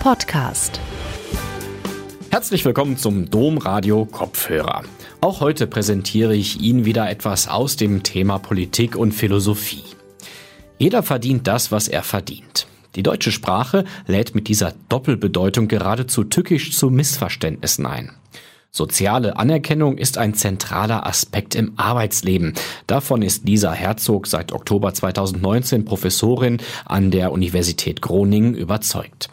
Podcast. Herzlich willkommen zum Domradio Kopfhörer. Auch heute präsentiere ich Ihnen wieder etwas aus dem Thema Politik und Philosophie. Jeder verdient das, was er verdient. Die deutsche Sprache lädt mit dieser Doppelbedeutung geradezu tückisch zu Missverständnissen ein. Soziale Anerkennung ist ein zentraler Aspekt im Arbeitsleben. Davon ist Lisa Herzog seit Oktober 2019 Professorin an der Universität Groningen überzeugt.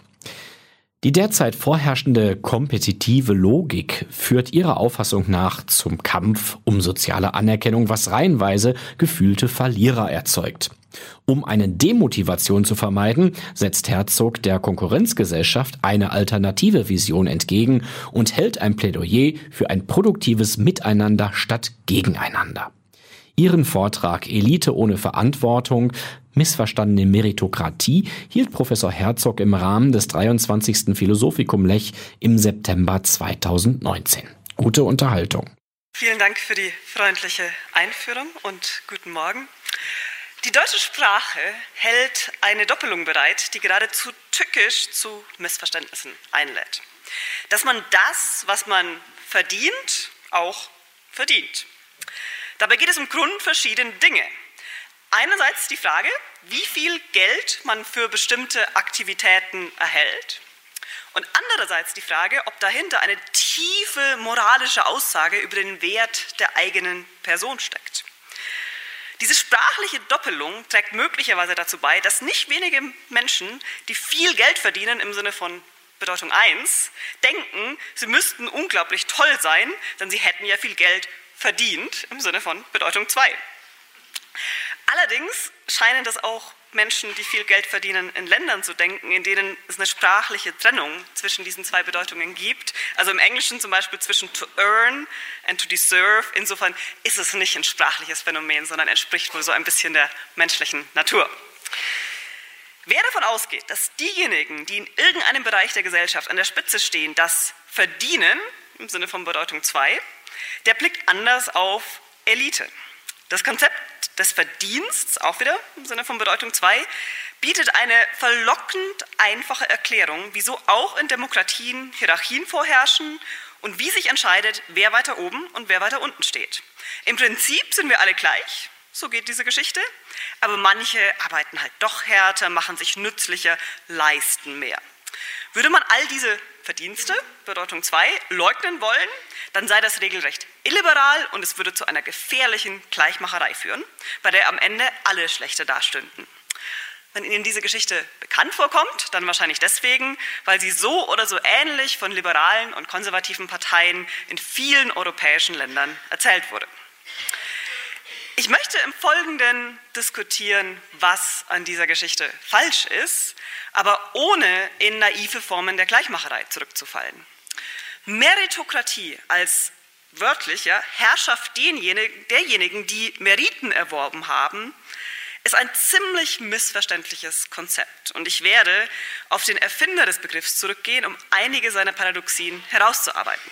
Die derzeit vorherrschende kompetitive Logik führt ihrer Auffassung nach zum Kampf um soziale Anerkennung, was reihenweise gefühlte Verlierer erzeugt. Um eine Demotivation zu vermeiden, setzt Herzog der Konkurrenzgesellschaft eine alternative Vision entgegen und hält ein Plädoyer für ein produktives Miteinander statt Gegeneinander. Ihren Vortrag Elite ohne Verantwortung, missverstandene Meritokratie hielt Professor Herzog im Rahmen des 23. Philosophikum Lech im September 2019. Gute Unterhaltung. Vielen Dank für die freundliche Einführung und guten Morgen. Die deutsche Sprache hält eine Doppelung bereit, die geradezu tückisch zu Missverständnissen einlädt. Dass man das, was man verdient, auch verdient. Dabei geht es um grundverschiedene Dinge. Einerseits die Frage, wie viel Geld man für bestimmte Aktivitäten erhält. Und andererseits die Frage, ob dahinter eine tiefe moralische Aussage über den Wert der eigenen Person steckt. Diese sprachliche Doppelung trägt möglicherweise dazu bei, dass nicht wenige Menschen, die viel Geld verdienen im Sinne von Bedeutung 1, denken, sie müssten unglaublich toll sein, denn sie hätten ja viel Geld verdient im Sinne von Bedeutung 2. Allerdings scheinen das auch Menschen, die viel Geld verdienen, in Ländern zu denken, in denen es eine sprachliche Trennung zwischen diesen zwei Bedeutungen gibt. Also im Englischen zum Beispiel zwischen to earn and to deserve. Insofern ist es nicht ein sprachliches Phänomen, sondern entspricht wohl so ein bisschen der menschlichen Natur. Wer davon ausgeht, dass diejenigen, die in irgendeinem Bereich der Gesellschaft an der Spitze stehen, das verdienen, im Sinne von Bedeutung 2, der blickt anders auf Elite. Das Konzept des Verdiensts, auch wieder im Sinne von Bedeutung 2, bietet eine verlockend einfache Erklärung, wieso auch in Demokratien Hierarchien vorherrschen und wie sich entscheidet, wer weiter oben und wer weiter unten steht. Im Prinzip sind wir alle gleich, so geht diese Geschichte, aber manche arbeiten halt doch härter, machen sich nützlicher, leisten mehr. Würde man all diese Verdienste, Bedeutung 2, leugnen wollen, dann sei das regelrecht illiberal und es würde zu einer gefährlichen Gleichmacherei führen, bei der am Ende alle schlechter dastünden. Wenn Ihnen diese Geschichte bekannt vorkommt, dann wahrscheinlich deswegen, weil sie so oder so ähnlich von liberalen und konservativen Parteien in vielen europäischen Ländern erzählt wurde. Ich möchte im Folgenden diskutieren, was an dieser Geschichte falsch ist, aber ohne in naive Formen der Gleichmacherei zurückzufallen. Meritokratie als wörtlicher Herrschaft derjenigen, die Meriten erworben haben, ist ein ziemlich missverständliches Konzept. Und ich werde auf den Erfinder des Begriffs zurückgehen, um einige seiner Paradoxien herauszuarbeiten.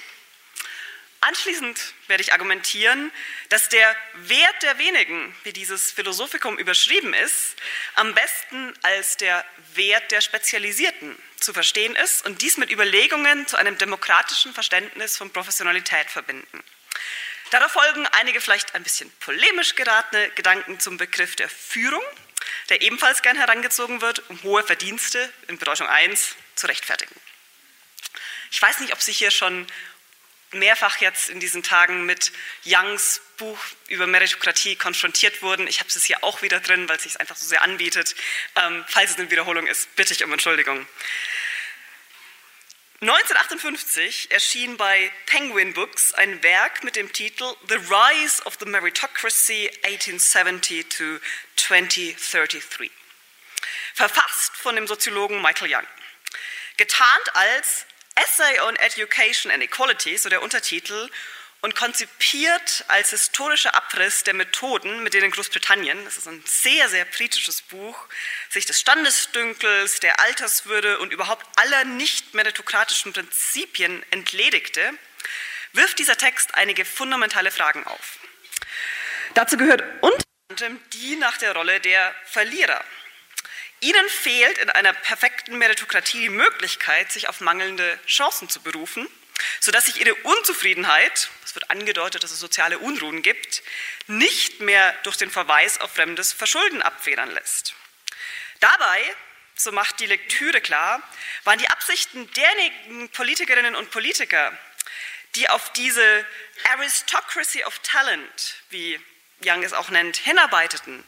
Anschließend werde ich argumentieren, dass der Wert der wenigen, wie dieses Philosophikum überschrieben ist, am besten als der Wert der Spezialisierten zu verstehen ist und dies mit Überlegungen zu einem demokratischen Verständnis von Professionalität verbinden. Darauf folgen einige vielleicht ein bisschen polemisch geratene Gedanken zum Begriff der Führung, der ebenfalls gern herangezogen wird, um hohe Verdienste in Bedeutung 1 zu rechtfertigen. Ich weiß nicht, ob Sie hier schon mehrfach jetzt in diesen Tagen mit Youngs Buch über Meritokratie konfrontiert wurden. Ich habe es hier auch wieder drin, weil es sich einfach so sehr anbietet. Ähm, falls es eine Wiederholung ist, bitte ich um Entschuldigung. 1958 erschien bei Penguin Books ein Werk mit dem Titel The Rise of the Meritocracy 1870 to 2033, verfasst von dem Soziologen Michael Young. Getarnt als Essay on Education and Equality, so der Untertitel, und konzipiert als historischer Abriss der Methoden, mit denen Großbritannien, das ist ein sehr, sehr kritisches Buch, sich des Standesdünkels, der Alterswürde und überhaupt aller nicht meritokratischen Prinzipien entledigte, wirft dieser Text einige fundamentale Fragen auf. Dazu gehört unter anderem die nach der Rolle der Verlierer. Ihnen fehlt in einer perfekten Meritokratie die Möglichkeit, sich auf mangelnde Chancen zu berufen, sodass sich Ihre Unzufriedenheit, es wird angedeutet, dass es soziale Unruhen gibt, nicht mehr durch den Verweis auf fremdes Verschulden abfedern lässt. Dabei, so macht die Lektüre klar, waren die Absichten derjenigen Politikerinnen und Politiker, die auf diese Aristocracy of Talent, wie Young es auch nennt, hinarbeiteten,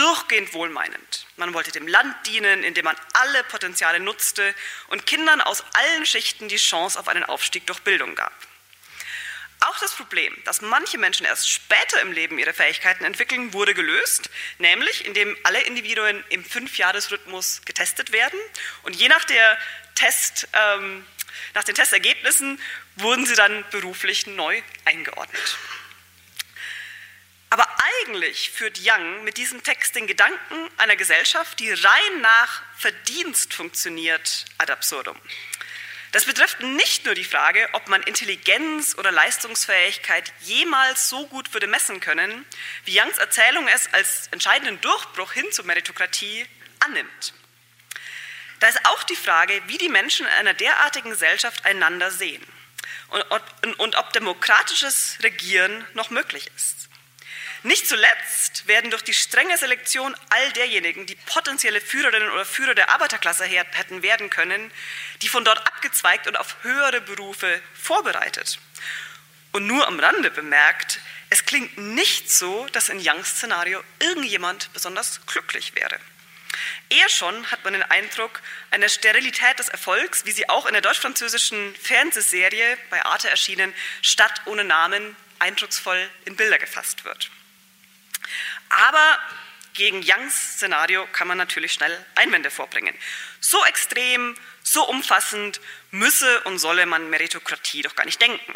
durchgehend wohlmeinend. Man wollte dem Land dienen, indem man alle Potenziale nutzte und Kindern aus allen Schichten die Chance auf einen Aufstieg durch Bildung gab. Auch das Problem, dass manche Menschen erst später im Leben ihre Fähigkeiten entwickeln, wurde gelöst, nämlich indem alle Individuen im Fünfjahresrhythmus getestet werden und je nach, der Test, ähm, nach den Testergebnissen wurden sie dann beruflich neu eingeordnet. Aber eigentlich führt Young mit diesem Text den Gedanken einer Gesellschaft, die rein nach Verdienst funktioniert, ad absurdum. Das betrifft nicht nur die Frage, ob man Intelligenz oder Leistungsfähigkeit jemals so gut würde messen können, wie Youngs Erzählung es als entscheidenden Durchbruch hin zur Meritokratie annimmt. Da ist auch die Frage, wie die Menschen in einer derartigen Gesellschaft einander sehen und, ob demokratisches Regieren noch möglich ist. Nicht zuletzt werden durch die strenge Selektion all derjenigen, die potenzielle Führerinnen oder Führer der Arbeiterklasse hätten werden können, die von dort abgezweigt und auf höhere Berufe vorbereitet. Und nur am Rande bemerkt, es klingt nicht so, dass in Youngs Szenario irgendjemand besonders glücklich wäre. Eher schon hat man den Eindruck einer Sterilität des Erfolgs, wie sie auch in der deutsch-französischen Fernsehserie bei Arte erschienen, Stadt ohne Namen, eindrucksvoll in Bilder gefasst wird. Aber gegen Youngs Szenario kann man natürlich schnell Einwände vorbringen. So extrem, so umfassend müsse und solle man Meritokratie doch gar nicht denken.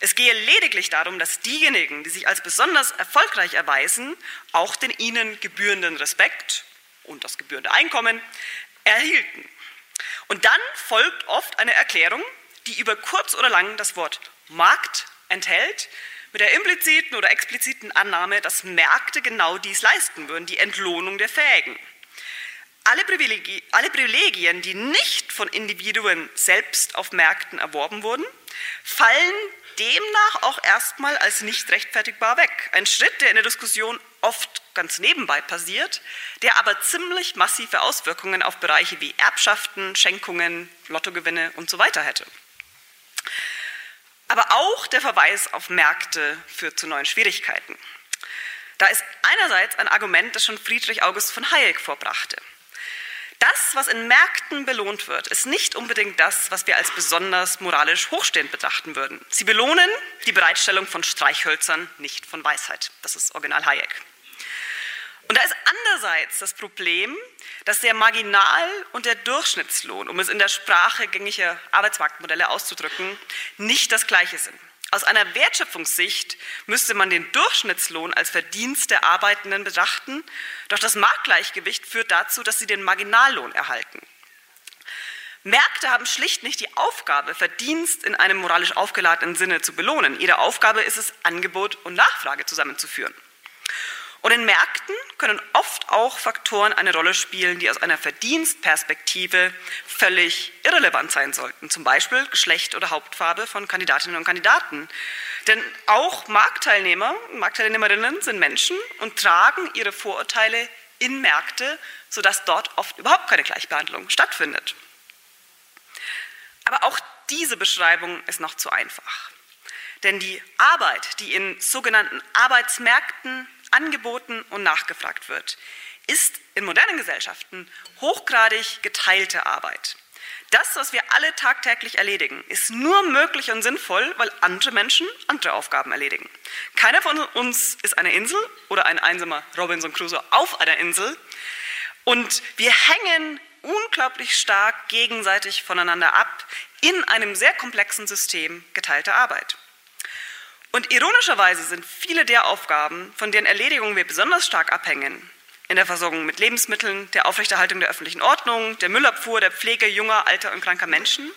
Es gehe lediglich darum, dass diejenigen, die sich als besonders erfolgreich erweisen, auch den ihnen gebührenden Respekt und das gebührende Einkommen erhielten. Und dann folgt oft eine Erklärung, die über kurz oder lang das Wort Markt enthält, mit der impliziten oder expliziten Annahme, dass Märkte genau dies leisten würden, die Entlohnung der Fähigen. Alle, Privilegien, alle Privilegien, die nicht von Individuen selbst auf Märkten erworben wurden, fallen demnach auch erstmal als nicht rechtfertigbar weg. Ein Schritt, der in der Diskussion oft ganz nebenbei passiert, der aber ziemlich massive Auswirkungen auf Bereiche wie Erbschaften, Schenkungen, Lottogewinne und so weiter hätte. Aber auch der Verweis auf Märkte führt zu neuen Schwierigkeiten. Da ist einerseits ein Argument, das schon Friedrich August von Hayek vorbrachte. Das, was in Märkten belohnt wird, ist nicht unbedingt das, was wir als besonders moralisch hochstehend betrachten würden. Sie belohnen die Bereitstellung von Streichhölzern, nicht von Weisheit. Das ist Original Hayek. Und da ist andererseits das Problem, dass der Marginal- und der Durchschnittslohn, um es in der Sprache gängiger Arbeitsmarktmodelle auszudrücken, nicht das gleiche sind. Aus einer Wertschöpfungssicht müsste man den Durchschnittslohn als Verdienst der Arbeitenden betrachten, doch das Marktgleichgewicht führt dazu, dass sie den Marginallohn erhalten. Märkte haben schlicht nicht die Aufgabe, Verdienst in einem moralisch aufgeladenen Sinne zu belohnen. Ihre Aufgabe ist es, Angebot und Nachfrage zusammenzuführen. Und in Märkten können oft auch Faktoren eine Rolle spielen, die aus einer Verdienstperspektive völlig irrelevant sein sollten, zum Beispiel Geschlecht oder Hauptfarbe von Kandidatinnen und Kandidaten. Denn auch Marktteilnehmer, Marktteilnehmerinnen sind Menschen und tragen ihre Vorurteile in Märkte, sodass dort oft überhaupt keine Gleichbehandlung stattfindet. Aber auch diese Beschreibung ist noch zu einfach. Denn die Arbeit, die in sogenannten Arbeitsmärkten angeboten und nachgefragt wird, ist in modernen Gesellschaften hochgradig geteilte Arbeit. Das, was wir alle tagtäglich erledigen, ist nur möglich und sinnvoll, weil andere Menschen andere Aufgaben erledigen. Keiner von uns ist eine Insel oder ein einsamer Robinson Crusoe auf einer Insel. Und wir hängen unglaublich stark gegenseitig voneinander ab in einem sehr komplexen System geteilter Arbeit. Und ironischerweise sind viele der Aufgaben, von deren Erledigung wir besonders stark abhängen, in der Versorgung mit Lebensmitteln, der Aufrechterhaltung der öffentlichen Ordnung, der Müllabfuhr, der Pflege junger, alter und kranker Menschen,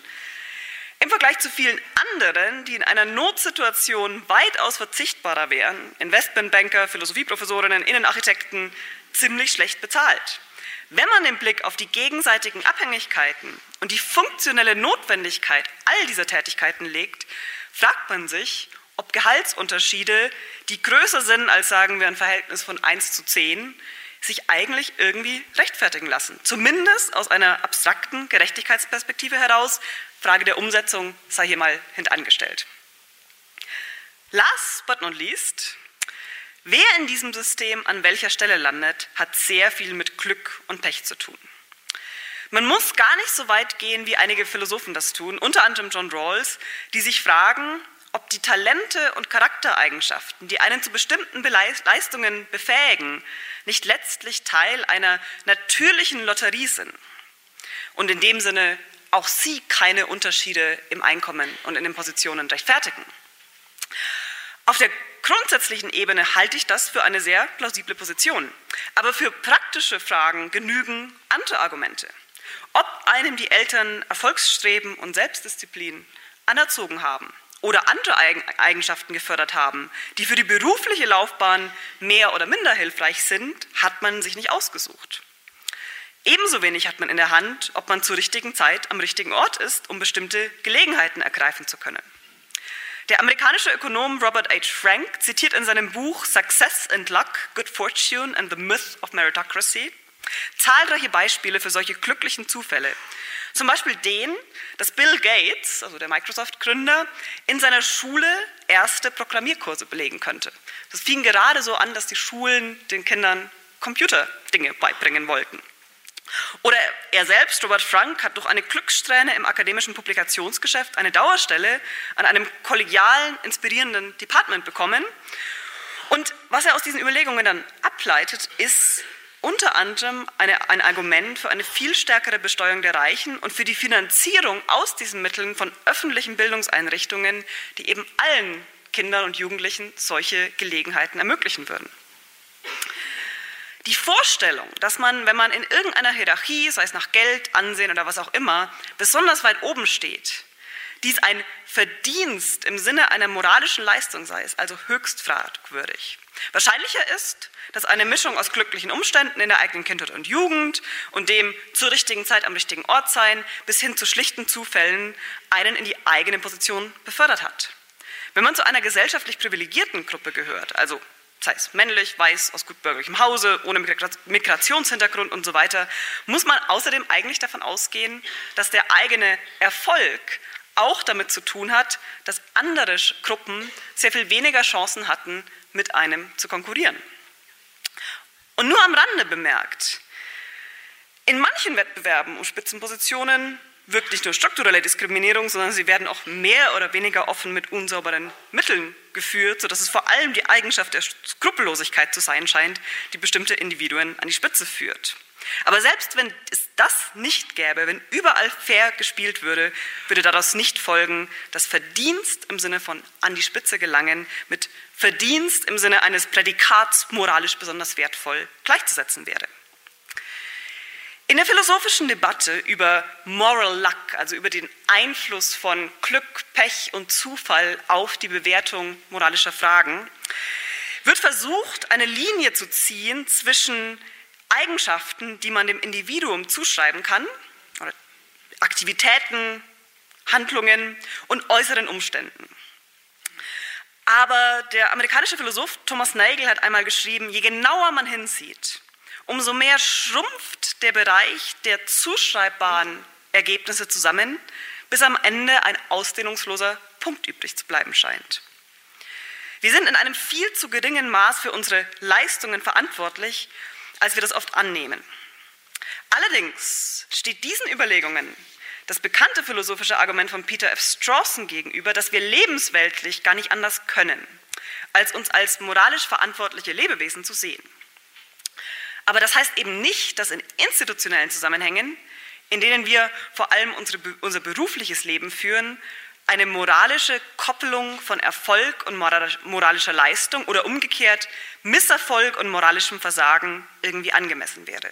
im Vergleich zu vielen anderen, die in einer Notsituation weitaus verzichtbarer wären, Investmentbanker, Philosophieprofessorinnen, Innenarchitekten, ziemlich schlecht bezahlt. Wenn man den Blick auf die gegenseitigen Abhängigkeiten und die funktionelle Notwendigkeit all dieser Tätigkeiten legt, fragt man sich, ob Gehaltsunterschiede, die größer sind als sagen wir ein Verhältnis von 1 zu 10, sich eigentlich irgendwie rechtfertigen lassen. Zumindest aus einer abstrakten Gerechtigkeitsperspektive heraus. Frage der Umsetzung sei hier mal hintangestellt. Last but not least, wer in diesem System an welcher Stelle landet, hat sehr viel mit Glück und Pech zu tun. Man muss gar nicht so weit gehen, wie einige Philosophen das tun, unter anderem John Rawls, die sich fragen, ob die Talente und Charaktereigenschaften, die einen zu bestimmten Leistungen befähigen, nicht letztlich Teil einer natürlichen Lotterie sind und in dem Sinne auch sie keine Unterschiede im Einkommen und in den Positionen rechtfertigen. Auf der grundsätzlichen Ebene halte ich das für eine sehr plausible Position. Aber für praktische Fragen genügen andere Argumente. Ob einem die Eltern Erfolgsstreben und Selbstdisziplin anerzogen haben oder andere Eigenschaften gefördert haben, die für die berufliche Laufbahn mehr oder minder hilfreich sind, hat man sich nicht ausgesucht. Ebenso wenig hat man in der Hand, ob man zur richtigen Zeit am richtigen Ort ist, um bestimmte Gelegenheiten ergreifen zu können. Der amerikanische Ökonom Robert H. Frank zitiert in seinem Buch Success and Luck, Good Fortune and the Myth of Meritocracy zahlreiche Beispiele für solche glücklichen Zufälle, zum Beispiel den, dass Bill Gates, also der Microsoft-Gründer, in seiner Schule erste Programmierkurse belegen könnte. Das fing gerade so an, dass die Schulen den Kindern Computerdinge beibringen wollten. Oder er selbst, Robert Frank, hat durch eine Glückssträhne im akademischen Publikationsgeschäft eine Dauerstelle an einem kollegialen, inspirierenden Department bekommen. Und was er aus diesen Überlegungen dann ableitet, ist, unter anderem eine, ein Argument für eine viel stärkere Besteuerung der Reichen und für die Finanzierung aus diesen Mitteln von öffentlichen Bildungseinrichtungen, die eben allen Kindern und Jugendlichen solche Gelegenheiten ermöglichen würden. Die Vorstellung, dass man, wenn man in irgendeiner Hierarchie, sei es nach Geld, Ansehen oder was auch immer, besonders weit oben steht, dies ein Verdienst im Sinne einer moralischen Leistung sei, ist also höchst fragwürdig. Wahrscheinlicher ist, dass eine Mischung aus glücklichen Umständen in der eigenen Kindheit und Jugend und dem zur richtigen Zeit am richtigen Ort sein bis hin zu schlichten Zufällen einen in die eigene Position befördert hat. Wenn man zu einer gesellschaftlich privilegierten Gruppe gehört, also sei es männlich, weiß, aus gutbürgerlichem Hause, ohne Migrationshintergrund und so weiter, muss man außerdem eigentlich davon ausgehen, dass der eigene Erfolg auch damit zu tun hat, dass andere Gruppen sehr viel weniger Chancen hatten, mit einem zu konkurrieren. Und nur am Rande bemerkt, in manchen Wettbewerben um Spitzenpositionen wirkt nicht nur strukturelle Diskriminierung, sondern sie werden auch mehr oder weniger offen mit unsauberen Mitteln geführt, sodass es vor allem die Eigenschaft der Skrupellosigkeit zu sein scheint, die bestimmte Individuen an die Spitze führt. Aber selbst wenn es das nicht gäbe, wenn überall fair gespielt würde, würde daraus nicht folgen, dass Verdienst im Sinne von an die Spitze gelangen mit Verdienst im Sinne eines Prädikats moralisch besonders wertvoll gleichzusetzen wäre. In der philosophischen Debatte über Moral Luck, also über den Einfluss von Glück, Pech und Zufall auf die Bewertung moralischer Fragen, wird versucht, eine Linie zu ziehen zwischen Eigenschaften, die man dem Individuum zuschreiben kann, oder Aktivitäten, Handlungen und äußeren Umständen. Aber der amerikanische Philosoph Thomas Nagel hat einmal geschrieben, je genauer man hinsieht, umso mehr schrumpft der Bereich der zuschreibbaren Ergebnisse zusammen, bis am Ende ein ausdehnungsloser Punkt übrig zu bleiben scheint. Wir sind in einem viel zu geringen Maß für unsere Leistungen verantwortlich als wir das oft annehmen. Allerdings steht diesen Überlegungen das bekannte philosophische Argument von Peter F. Strawson gegenüber, dass wir lebensweltlich gar nicht anders können, als uns als moralisch verantwortliche Lebewesen zu sehen. Aber das heißt eben nicht, dass in institutionellen Zusammenhängen, in denen wir vor allem unsere, unser berufliches Leben führen, eine moralische Koppelung von Erfolg und moralischer Leistung oder umgekehrt Misserfolg und moralischem Versagen irgendwie angemessen wäre.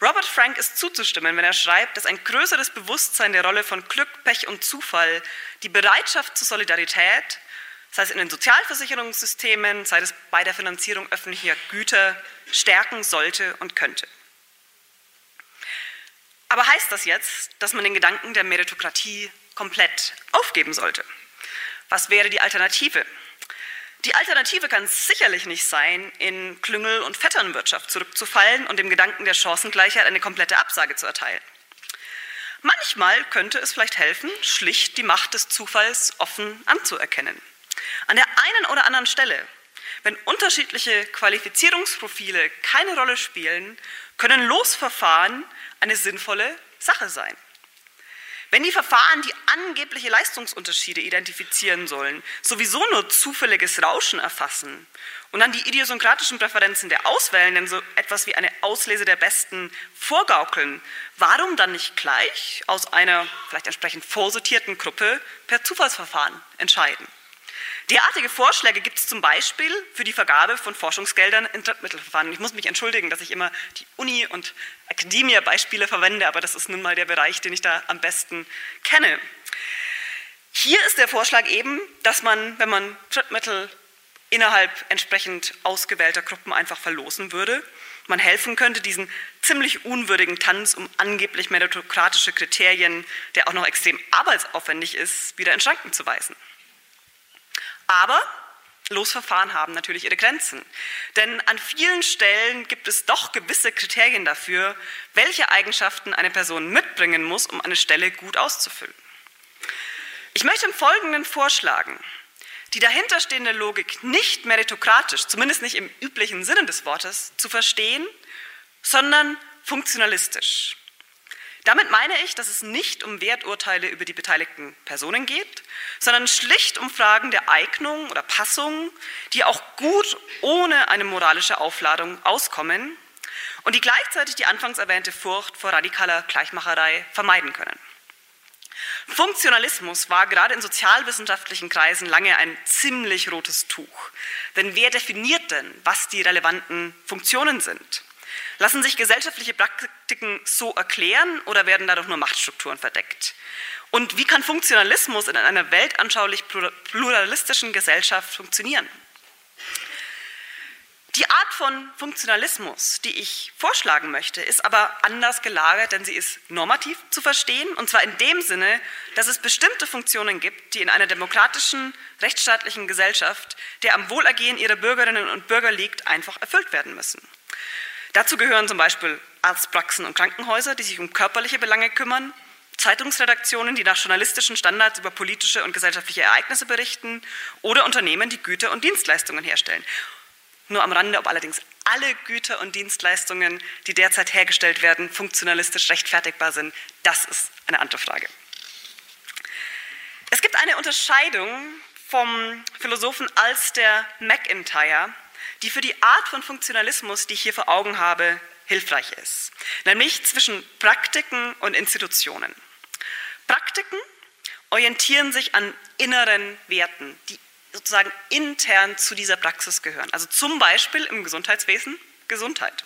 Robert Frank ist zuzustimmen, wenn er schreibt, dass ein größeres Bewusstsein der Rolle von Glück, Pech und Zufall die Bereitschaft zur Solidarität, sei es in den Sozialversicherungssystemen, sei es bei der Finanzierung öffentlicher Güter, stärken sollte und könnte. Aber heißt das jetzt, dass man den Gedanken der Meritokratie komplett aufgeben sollte? Was wäre die Alternative? Die Alternative kann sicherlich nicht sein, in Klüngel- und Vetternwirtschaft zurückzufallen und dem Gedanken der Chancengleichheit eine komplette Absage zu erteilen. Manchmal könnte es vielleicht helfen, schlicht die Macht des Zufalls offen anzuerkennen. An der einen oder anderen Stelle, wenn unterschiedliche Qualifizierungsprofile keine Rolle spielen, können Losverfahren eine sinnvolle Sache sein. Wenn die Verfahren, die angebliche Leistungsunterschiede identifizieren sollen, sowieso nur zufälliges Rauschen erfassen und dann die idiosynkratischen Präferenzen der Auswählenden so etwas wie eine Auslese der Besten vorgaukeln, warum dann nicht gleich aus einer vielleicht entsprechend vorsortierten Gruppe per Zufallsverfahren entscheiden? Derartige Vorschläge gibt es zum Beispiel für die Vergabe von Forschungsgeldern in Drittmittelverfahren. Ich muss mich entschuldigen, dass ich immer die Uni- und Akademie-Beispiele verwende, aber das ist nun mal der Bereich, den ich da am besten kenne. Hier ist der Vorschlag eben, dass man, wenn man Drittmittel innerhalb entsprechend ausgewählter Gruppen einfach verlosen würde, man helfen könnte, diesen ziemlich unwürdigen Tanz um angeblich meritokratische Kriterien, der auch noch extrem arbeitsaufwendig ist, wieder in Schranken zu weisen. Aber Losverfahren haben natürlich ihre Grenzen. Denn an vielen Stellen gibt es doch gewisse Kriterien dafür, welche Eigenschaften eine Person mitbringen muss, um eine Stelle gut auszufüllen. Ich möchte im Folgenden vorschlagen, die dahinterstehende Logik nicht meritokratisch, zumindest nicht im üblichen Sinne des Wortes, zu verstehen, sondern funktionalistisch. Damit meine ich, dass es nicht um Werturteile über die beteiligten Personen geht, sondern schlicht um Fragen der Eignung oder Passung, die auch gut ohne eine moralische Aufladung auskommen und die gleichzeitig die anfangs erwähnte Furcht vor radikaler Gleichmacherei vermeiden können. Funktionalismus war gerade in sozialwissenschaftlichen Kreisen lange ein ziemlich rotes Tuch. Denn wer definiert denn, was die relevanten Funktionen sind? Lassen sich gesellschaftliche Praktiken so erklären oder werden dadurch nur Machtstrukturen verdeckt? Und wie kann Funktionalismus in einer weltanschaulich pluralistischen Gesellschaft funktionieren? Die Art von Funktionalismus, die ich vorschlagen möchte, ist aber anders gelagert, denn sie ist normativ zu verstehen, und zwar in dem Sinne, dass es bestimmte Funktionen gibt, die in einer demokratischen, rechtsstaatlichen Gesellschaft, der am Wohlergehen ihrer Bürgerinnen und Bürger liegt, einfach erfüllt werden müssen. Dazu gehören zum Beispiel Arztpraxen und Krankenhäuser, die sich um körperliche Belange kümmern, Zeitungsredaktionen, die nach journalistischen Standards über politische und gesellschaftliche Ereignisse berichten oder Unternehmen, die Güter und Dienstleistungen herstellen. Nur am Rande, ob allerdings alle Güter und Dienstleistungen, die derzeit hergestellt werden, funktionalistisch rechtfertigbar sind, das ist eine andere Frage. Es gibt eine Unterscheidung vom Philosophen Alster McIntyre, die für die Art von Funktionalismus, die ich hier vor Augen habe, hilfreich ist, nämlich zwischen Praktiken und Institutionen. Praktiken orientieren sich an inneren Werten, die sozusagen intern zu dieser Praxis gehören. Also zum Beispiel im Gesundheitswesen Gesundheit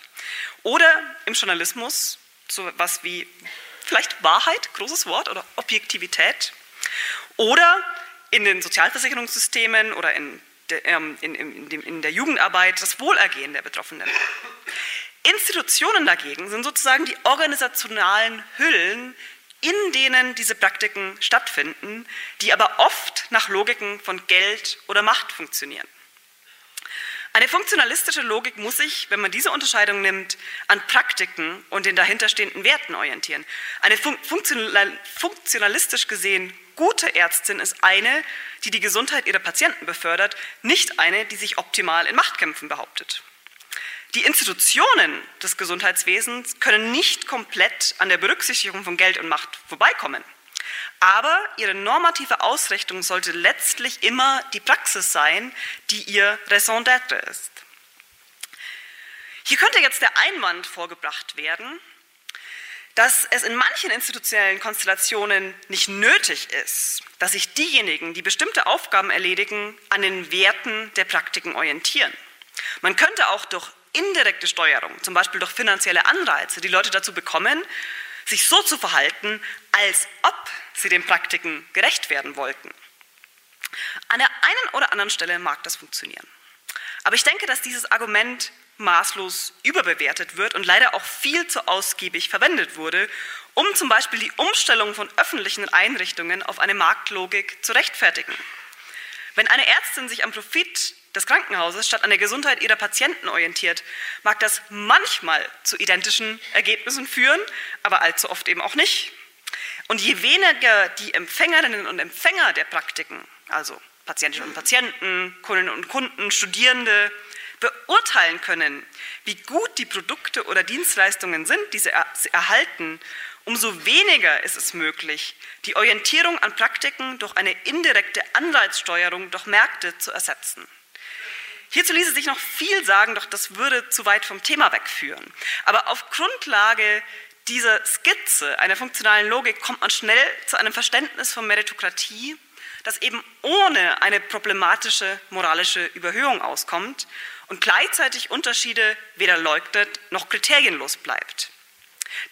oder im Journalismus so was wie vielleicht Wahrheit, großes Wort, oder Objektivität oder in den Sozialversicherungssystemen oder in in, in, in der Jugendarbeit das Wohlergehen der Betroffenen. Institutionen dagegen sind sozusagen die organisationalen Hüllen, in denen diese Praktiken stattfinden, die aber oft nach Logiken von Geld oder Macht funktionieren. Eine funktionalistische Logik muss sich, wenn man diese Unterscheidung nimmt, an Praktiken und den dahinterstehenden Werten orientieren. Eine funktionalistisch gesehen gute Ärztin ist eine, die die Gesundheit ihrer Patienten befördert, nicht eine, die sich optimal in Machtkämpfen behauptet. Die Institutionen des Gesundheitswesens können nicht komplett an der Berücksichtigung von Geld und Macht vorbeikommen. Aber ihre normative Ausrichtung sollte letztlich immer die Praxis sein, die ihr Raison d'être ist. Hier könnte jetzt der Einwand vorgebracht werden, dass es in manchen institutionellen Konstellationen nicht nötig ist, dass sich diejenigen, die bestimmte Aufgaben erledigen, an den Werten der Praktiken orientieren. Man könnte auch durch indirekte Steuerung, zum Beispiel durch finanzielle Anreize, die Leute dazu bekommen, sich so zu verhalten, als ob sie den Praktiken gerecht werden wollten. An der einen oder anderen Stelle mag das funktionieren. Aber ich denke, dass dieses Argument maßlos überbewertet wird und leider auch viel zu ausgiebig verwendet wurde, um zum Beispiel die Umstellung von öffentlichen Einrichtungen auf eine Marktlogik zu rechtfertigen. Wenn eine Ärztin sich am Profit des Krankenhauses statt an der Gesundheit ihrer Patienten orientiert, mag das manchmal zu identischen Ergebnissen führen, aber allzu oft eben auch nicht. Und je weniger die Empfängerinnen und Empfänger der Praktiken, also Patientinnen und Patienten, Kundinnen und Kunden, Studierende, beurteilen können, wie gut die Produkte oder Dienstleistungen sind, die sie erhalten, umso weniger ist es möglich, die Orientierung an Praktiken durch eine indirekte Anreizsteuerung durch Märkte zu ersetzen. Hierzu ließe sich noch viel sagen, doch das würde zu weit vom Thema wegführen. Aber auf Grundlage dieser Skizze einer funktionalen Logik kommt man schnell zu einem Verständnis von Meritokratie, das eben ohne eine problematische moralische Überhöhung auskommt und gleichzeitig Unterschiede weder leugnet noch kriterienlos bleibt.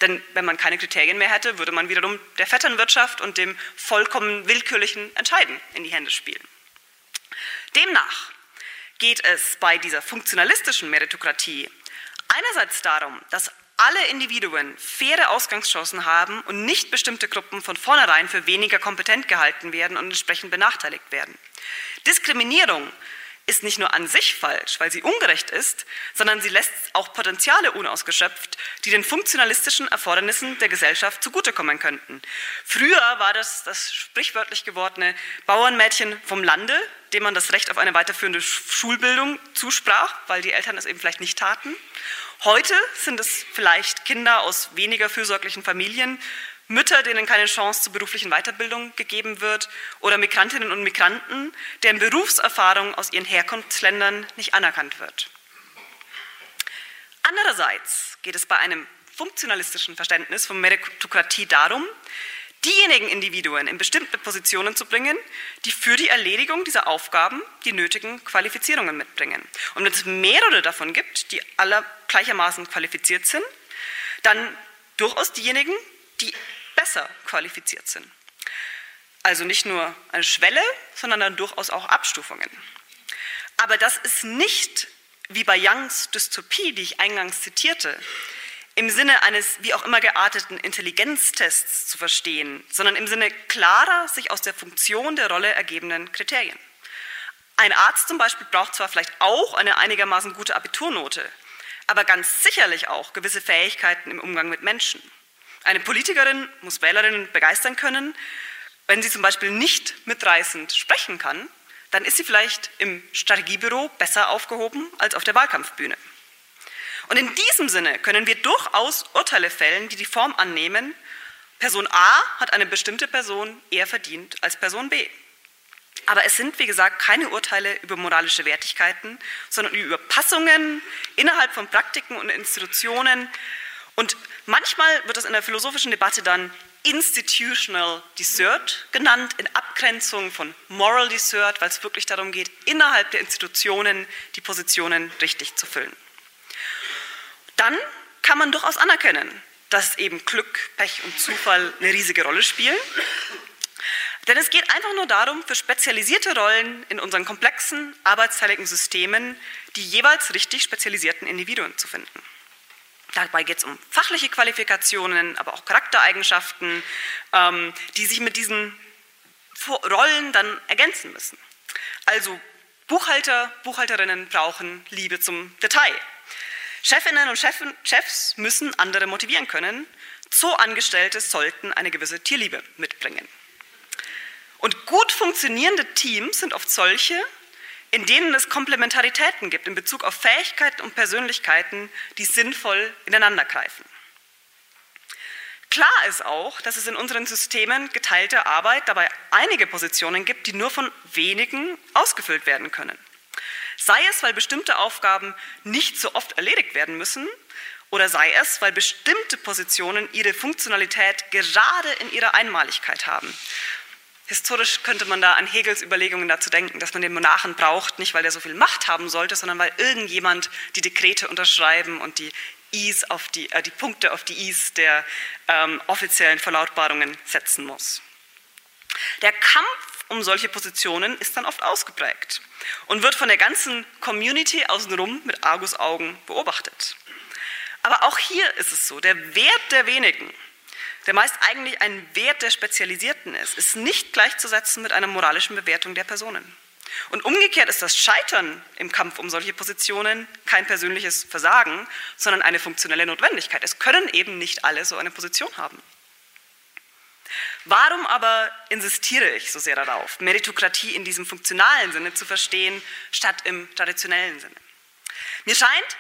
Denn wenn man keine Kriterien mehr hätte, würde man wiederum der Vetternwirtschaft und dem vollkommen willkürlichen Entscheiden in die Hände spielen. Demnach geht es bei dieser funktionalistischen Meritokratie einerseits darum, dass alle Individuen faire Ausgangschancen haben und nicht bestimmte Gruppen von vornherein für weniger kompetent gehalten werden und entsprechend benachteiligt werden. Diskriminierung ist nicht nur an sich falsch, weil sie ungerecht ist, sondern sie lässt auch Potenziale unausgeschöpft, die den funktionalistischen Erfordernissen der Gesellschaft zugutekommen könnten. Früher war das das sprichwörtlich gewordene Bauernmädchen vom Lande, dem man das Recht auf eine weiterführende Schulbildung zusprach, weil die Eltern es eben vielleicht nicht taten. Heute sind es vielleicht Kinder aus weniger fürsorglichen Familien, Mütter, denen keine Chance zur beruflichen Weiterbildung gegeben wird, oder Migrantinnen und Migranten, deren Berufserfahrung aus ihren Herkunftsländern nicht anerkannt wird. Andererseits geht es bei einem funktionalistischen Verständnis von Meritokratie darum, diejenigen Individuen in bestimmte Positionen zu bringen, die für die Erledigung dieser Aufgaben die nötigen Qualifizierungen mitbringen. Und wenn es mehrere davon gibt, die alle gleichermaßen qualifiziert sind, dann durchaus diejenigen, die besser qualifiziert sind. Also nicht nur eine Schwelle, sondern dann durchaus auch Abstufungen. Aber das ist nicht wie bei Youngs Dystopie, die ich eingangs zitierte, im Sinne eines wie auch immer gearteten Intelligenztests zu verstehen, sondern im Sinne klarer sich aus der Funktion der Rolle ergebenden Kriterien. Ein Arzt zum Beispiel braucht zwar vielleicht auch eine einigermaßen gute Abiturnote, aber ganz sicherlich auch gewisse Fähigkeiten im Umgang mit Menschen. Eine Politikerin muss Wählerinnen begeistern können. Wenn sie zum Beispiel nicht mitreißend sprechen kann, dann ist sie vielleicht im Strategiebüro besser aufgehoben als auf der Wahlkampfbühne. Und in diesem Sinne können wir durchaus Urteile fällen, die die Form annehmen, Person A hat eine bestimmte Person eher verdient als Person B. Aber es sind, wie gesagt, keine Urteile über moralische Wertigkeiten, sondern über Passungen innerhalb von Praktiken und Institutionen, und manchmal wird das in der philosophischen Debatte dann Institutional Desert genannt, in Abgrenzung von Moral Desert, weil es wirklich darum geht, innerhalb der Institutionen die Positionen richtig zu füllen. Dann kann man durchaus anerkennen, dass eben Glück, Pech und Zufall eine riesige Rolle spielen. Denn es geht einfach nur darum, für spezialisierte Rollen in unseren komplexen, arbeitsteiligen Systemen die jeweils richtig spezialisierten Individuen zu finden. Dabei geht es um fachliche Qualifikationen, aber auch Charaktereigenschaften, ähm, die sich mit diesen Rollen dann ergänzen müssen. Also Buchhalter, Buchhalterinnen brauchen Liebe zum Detail. Chefinnen und Chefs müssen andere motivieren können. Zoo-Angestellte sollten eine gewisse Tierliebe mitbringen. Und gut funktionierende Teams sind oft solche, in denen es Komplementaritäten gibt in Bezug auf Fähigkeiten und Persönlichkeiten, die sinnvoll ineinandergreifen. Klar ist auch, dass es in unseren Systemen geteilte Arbeit dabei einige Positionen gibt, die nur von wenigen ausgefüllt werden können. Sei es, weil bestimmte Aufgaben nicht so oft erledigt werden müssen, oder sei es, weil bestimmte Positionen ihre Funktionalität gerade in ihrer Einmaligkeit haben Historisch könnte man da an Hegels Überlegungen dazu denken, dass man den Monarchen braucht, nicht weil er so viel Macht haben sollte, sondern weil irgendjemand die Dekrete unterschreiben und die Is auf die, äh, die Punkte auf die Is der ähm, offiziellen Verlautbarungen setzen muss. Der Kampf um solche Positionen ist dann oft ausgeprägt und wird von der ganzen Community außenrum mit Argusaugen beobachtet. Aber auch hier ist es so, der Wert der wenigen, der meist eigentlich ein Wert der Spezialisierten ist, ist nicht gleichzusetzen mit einer moralischen Bewertung der Personen. Und umgekehrt ist das Scheitern im Kampf um solche Positionen kein persönliches Versagen, sondern eine funktionelle Notwendigkeit. Es können eben nicht alle so eine Position haben. Warum aber insistiere ich so sehr darauf, Meritokratie in diesem funktionalen Sinne zu verstehen, statt im traditionellen Sinne? Mir scheint,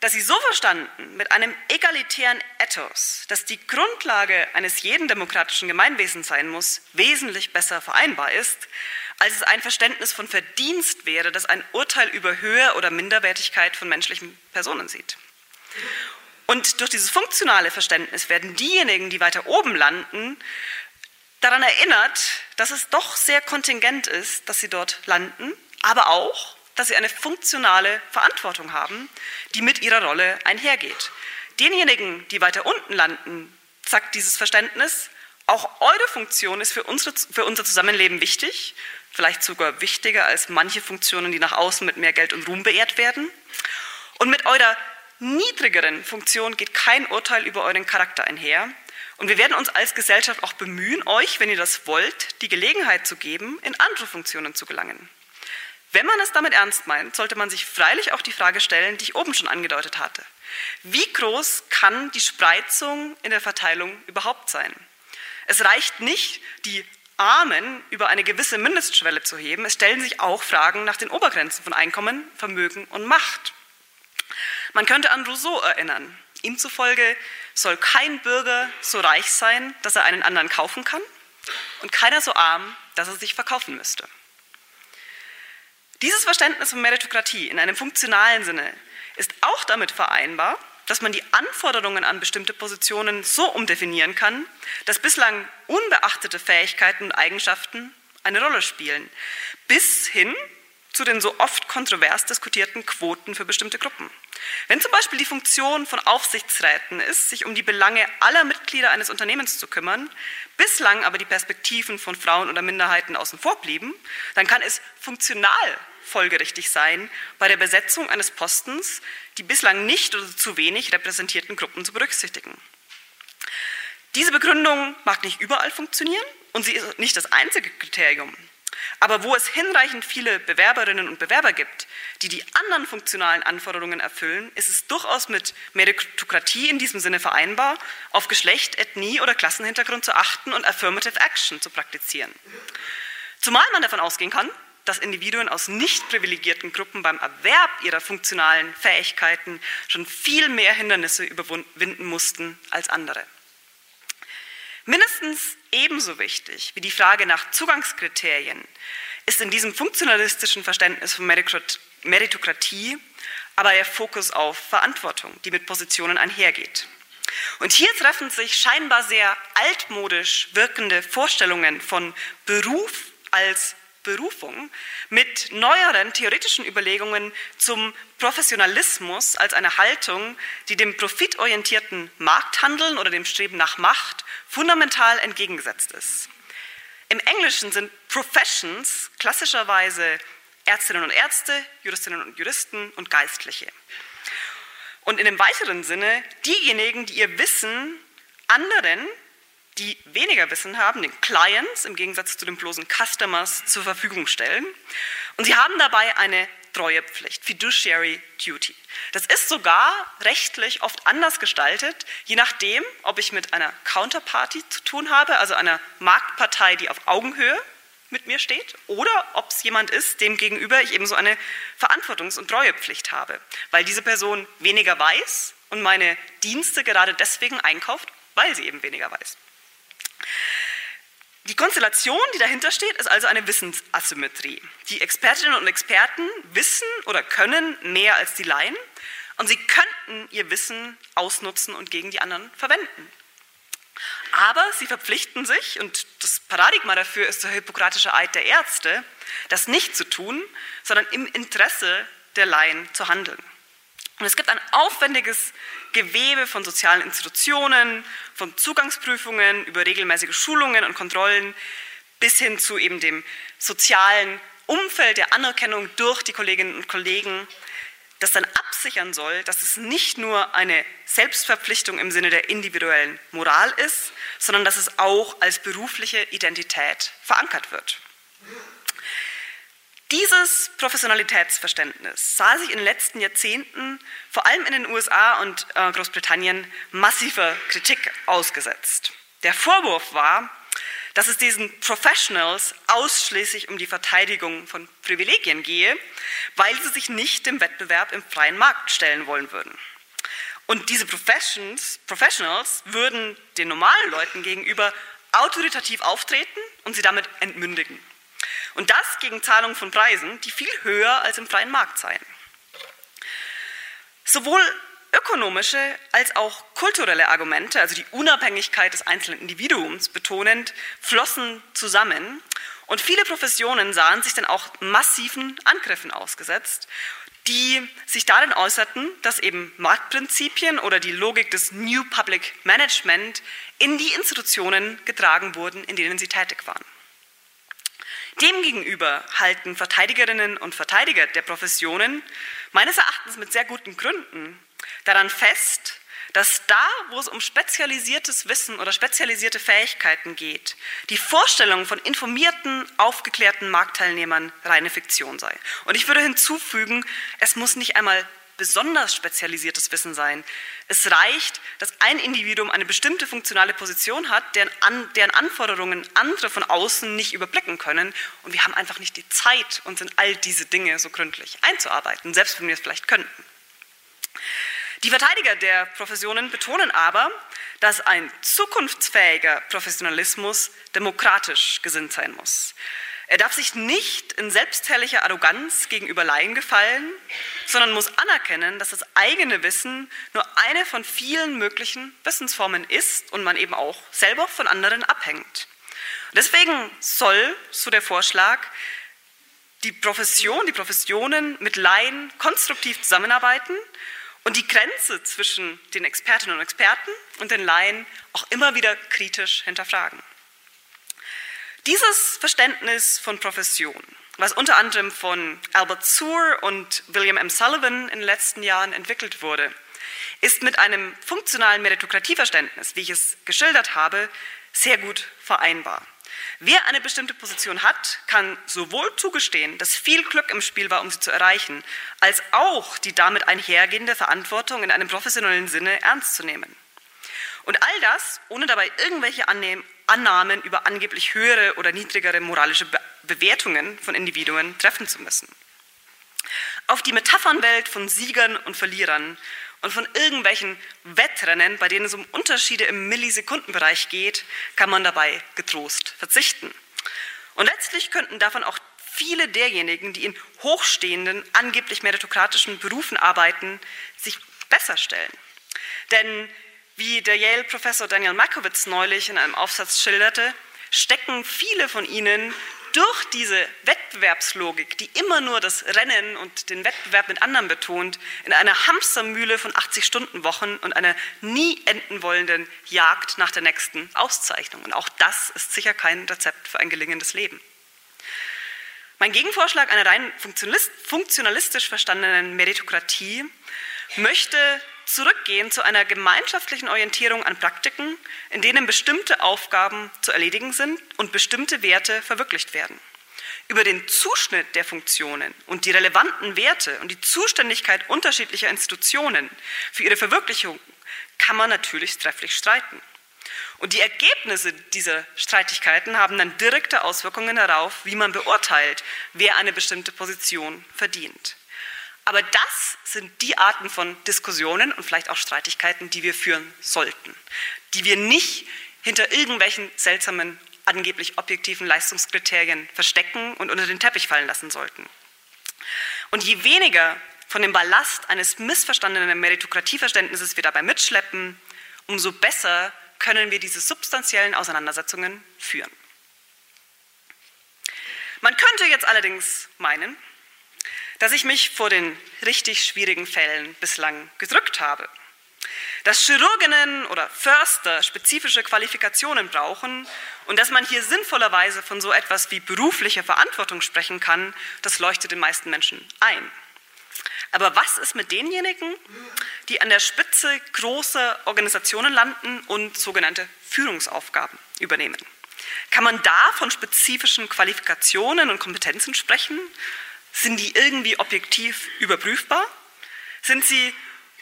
dass sie so verstanden mit einem egalitären Ethos, das die Grundlage eines jeden demokratischen Gemeinwesens sein muss, wesentlich besser vereinbar ist, als es ein Verständnis von Verdienst wäre, das ein Urteil über Höhe oder Minderwertigkeit von menschlichen Personen sieht. Und durch dieses funktionale Verständnis werden diejenigen, die weiter oben landen, daran erinnert, dass es doch sehr kontingent ist, dass sie dort landen, aber auch, dass sie eine funktionale Verantwortung haben, die mit ihrer Rolle einhergeht. Denjenigen, die weiter unten landen, sagt dieses Verständnis, auch eure Funktion ist für, unsere, für unser Zusammenleben wichtig, vielleicht sogar wichtiger als manche Funktionen, die nach außen mit mehr Geld und Ruhm beehrt werden. Und mit eurer niedrigeren Funktion geht kein Urteil über euren Charakter einher, und wir werden uns als Gesellschaft auch bemühen, euch, wenn ihr das wollt, die Gelegenheit zu geben, in andere Funktionen zu gelangen. Wenn man es damit ernst meint, sollte man sich freilich auch die Frage stellen, die ich oben schon angedeutet hatte. Wie groß kann die Spreizung in der Verteilung überhaupt sein? Es reicht nicht, die Armen über eine gewisse Mindestschwelle zu heben. Es stellen sich auch Fragen nach den Obergrenzen von Einkommen, Vermögen und Macht. Man könnte an Rousseau erinnern. Ihm zufolge soll kein Bürger so reich sein, dass er einen anderen kaufen kann und keiner so arm, dass er sich verkaufen müsste. Dieses Verständnis von Meritokratie in einem funktionalen Sinne ist auch damit vereinbar, dass man die Anforderungen an bestimmte Positionen so umdefinieren kann, dass bislang unbeachtete Fähigkeiten und Eigenschaften eine Rolle spielen, bis hin zu den so oft kontrovers diskutierten Quoten für bestimmte Gruppen. Wenn zum Beispiel die Funktion von Aufsichtsräten ist, sich um die Belange aller Mitglieder eines Unternehmens zu kümmern, bislang aber die Perspektiven von Frauen oder Minderheiten außen vor blieben, dann kann es funktional folgerichtig sein, bei der Besetzung eines Postens die bislang nicht oder zu wenig repräsentierten Gruppen zu berücksichtigen. Diese Begründung mag nicht überall funktionieren und sie ist nicht das einzige Kriterium. Aber wo es hinreichend viele Bewerberinnen und Bewerber gibt, die die anderen funktionalen Anforderungen erfüllen, ist es durchaus mit Meritokratie in diesem Sinne vereinbar, auf Geschlecht, Ethnie oder Klassenhintergrund zu achten und Affirmative Action zu praktizieren. Zumal man davon ausgehen kann, dass Individuen aus nicht privilegierten Gruppen beim Erwerb ihrer funktionalen Fähigkeiten schon viel mehr Hindernisse überwinden mussten als andere. Mindestens ebenso wichtig wie die Frage nach Zugangskriterien ist in diesem funktionalistischen Verständnis von Meritokratie aber der Fokus auf Verantwortung, die mit Positionen einhergeht. Und hier treffen sich scheinbar sehr altmodisch wirkende Vorstellungen von Beruf als Berufung mit neueren theoretischen Überlegungen zum Professionalismus als eine Haltung, die dem profitorientierten Markthandeln oder dem Streben nach Macht fundamental entgegengesetzt ist. Im Englischen sind Professions klassischerweise Ärztinnen und Ärzte, Juristinnen und Juristen und Geistliche. Und in dem weiteren Sinne diejenigen, die ihr Wissen anderen die weniger Wissen haben, den Clients im Gegensatz zu den bloßen Customers zur Verfügung stellen. Und sie haben dabei eine Treuepflicht, Fiduciary Duty. Das ist sogar rechtlich oft anders gestaltet, je nachdem, ob ich mit einer Counterparty zu tun habe, also einer Marktpartei, die auf Augenhöhe mit mir steht, oder ob es jemand ist, dem gegenüber ich ebenso eine Verantwortungs- und Treuepflicht habe, weil diese Person weniger weiß und meine Dienste gerade deswegen einkauft, weil sie eben weniger weiß. Die Konstellation, die dahinter steht, ist also eine Wissensasymmetrie. Die Expertinnen und Experten wissen oder können mehr als die Laien und sie könnten ihr Wissen ausnutzen und gegen die anderen verwenden. Aber sie verpflichten sich, und das Paradigma dafür ist der hippokratische Eid der Ärzte, das nicht zu tun, sondern im Interesse der Laien zu handeln. Und es gibt ein aufwendiges Gewebe von sozialen Institutionen, von Zugangsprüfungen über regelmäßige Schulungen und Kontrollen bis hin zu eben dem sozialen Umfeld der Anerkennung durch die Kolleginnen und Kollegen, das dann absichern soll, dass es nicht nur eine Selbstverpflichtung im Sinne der individuellen Moral ist, sondern dass es auch als berufliche Identität verankert wird. Dieses Professionalitätsverständnis sah sich in den letzten Jahrzehnten vor allem in den USA und äh, Großbritannien massiver Kritik ausgesetzt. Der Vorwurf war, dass es diesen Professionals ausschließlich um die Verteidigung von Privilegien gehe, weil sie sich nicht dem Wettbewerb im freien Markt stellen wollen würden. Und diese Professionals würden den normalen Leuten gegenüber autoritativ auftreten und sie damit entmündigen. Und das gegen Zahlung von Preisen, die viel höher als im freien Markt seien. Sowohl ökonomische als auch kulturelle Argumente, also die Unabhängigkeit des einzelnen Individuums betonend, flossen zusammen. Und viele Professionen sahen sich dann auch massiven Angriffen ausgesetzt, die sich darin äußerten, dass eben Marktprinzipien oder die Logik des New Public Management in die Institutionen getragen wurden, in denen sie tätig waren. Demgegenüber halten Verteidigerinnen und Verteidiger der Professionen meines Erachtens mit sehr guten Gründen daran fest, dass da, wo es um spezialisiertes Wissen oder spezialisierte Fähigkeiten geht, die Vorstellung von informierten, aufgeklärten Marktteilnehmern reine Fiktion sei. Und ich würde hinzufügen, es muss nicht einmal besonders spezialisiertes Wissen sein. Es reicht, dass ein Individuum eine bestimmte funktionale Position hat, deren, An deren, Anforderungen andere von außen nicht überblicken können. Und wir haben einfach nicht die Zeit, uns in all diese Dinge so gründlich einzuarbeiten, selbst wenn wir es vielleicht könnten. Die Verteidiger der Professionen betonen aber, dass ein zukunftsfähiger Professionalismus demokratisch gesinnt sein muss. Er darf sich nicht in selbstherrlicher Arroganz gegenüber Laien gefallen, sondern muss anerkennen, dass das eigene Wissen nur eine von vielen möglichen Wissensformen ist und man eben auch selber von anderen abhängt. Deswegen soll, so der Vorschlag, die Profession, die Professionen mit Laien konstruktiv zusammenarbeiten und die Grenze zwischen den Expertinnen und Experten und den Laien auch immer wieder kritisch hinterfragen. Dieses Verständnis von Profession, was unter anderem von Albert Suhr und William M. Sullivan in den letzten Jahren entwickelt wurde, ist mit einem funktionalen Meritokratieverständnis, wie ich es geschildert habe, sehr gut vereinbar. Wer eine bestimmte Position hat, kann sowohl zugestehen, dass viel Glück im Spiel war, um sie zu erreichen, als auch die damit einhergehende Verantwortung in einem professionellen Sinne ernst zu nehmen. Und all das, ohne dabei irgendwelche Annahmen über angeblich höhere oder niedrigere moralische Bewertungen von Individuen treffen zu müssen. Auf die Metaphernwelt von Siegern und Verlierern und von irgendwelchen Wettrennen, bei denen es um Unterschiede im Millisekundenbereich geht, kann man dabei getrost verzichten. Und letztlich könnten davon auch viele derjenigen, die in hochstehenden, angeblich meritokratischen Berufen arbeiten, sich besser stellen. Denn wie der Yale-Professor Daniel Makowitz neulich in einem Aufsatz schilderte, stecken viele von ihnen durch diese Wettbewerbslogik, die immer nur das Rennen und den Wettbewerb mit anderen betont, in einer Hamstermühle von 80-Stunden-Wochen und einer nie enden wollenden Jagd nach der nächsten Auszeichnung. Und auch das ist sicher kein Rezept für ein gelingendes Leben. Mein Gegenvorschlag einer rein funktionalistisch verstandenen Meritokratie möchte zurückgehen zu einer gemeinschaftlichen Orientierung an Praktiken, in denen bestimmte Aufgaben zu erledigen sind und bestimmte Werte verwirklicht werden. Über den Zuschnitt der Funktionen und die relevanten Werte und die Zuständigkeit unterschiedlicher Institutionen für ihre Verwirklichung kann man natürlich trefflich streiten. Und die Ergebnisse dieser Streitigkeiten haben dann direkte Auswirkungen darauf, wie man beurteilt, wer eine bestimmte Position verdient. Aber das sind die Arten von Diskussionen und vielleicht auch Streitigkeiten, die wir führen sollten, die wir nicht hinter irgendwelchen seltsamen, angeblich objektiven Leistungskriterien verstecken und unter den Teppich fallen lassen sollten. Und je weniger von dem Ballast eines missverstandenen Meritokratieverständnisses wir dabei mitschleppen, umso besser können wir diese substanziellen Auseinandersetzungen führen. Man könnte jetzt allerdings meinen, dass ich mich vor den richtig schwierigen Fällen bislang gedrückt habe. dass Chirurginnen oder Förster spezifische Qualifikationen brauchen und dass man hier sinnvollerweise von so etwas wie beruflicher Verantwortung sprechen kann, das leuchtet den meisten Menschen ein. Aber was ist mit denjenigen, die an der Spitze großer Organisationen landen und sogenannte Führungsaufgaben übernehmen? Kann man da von spezifischen Qualifikationen und Kompetenzen sprechen? Sind die irgendwie objektiv überprüfbar? Sind sie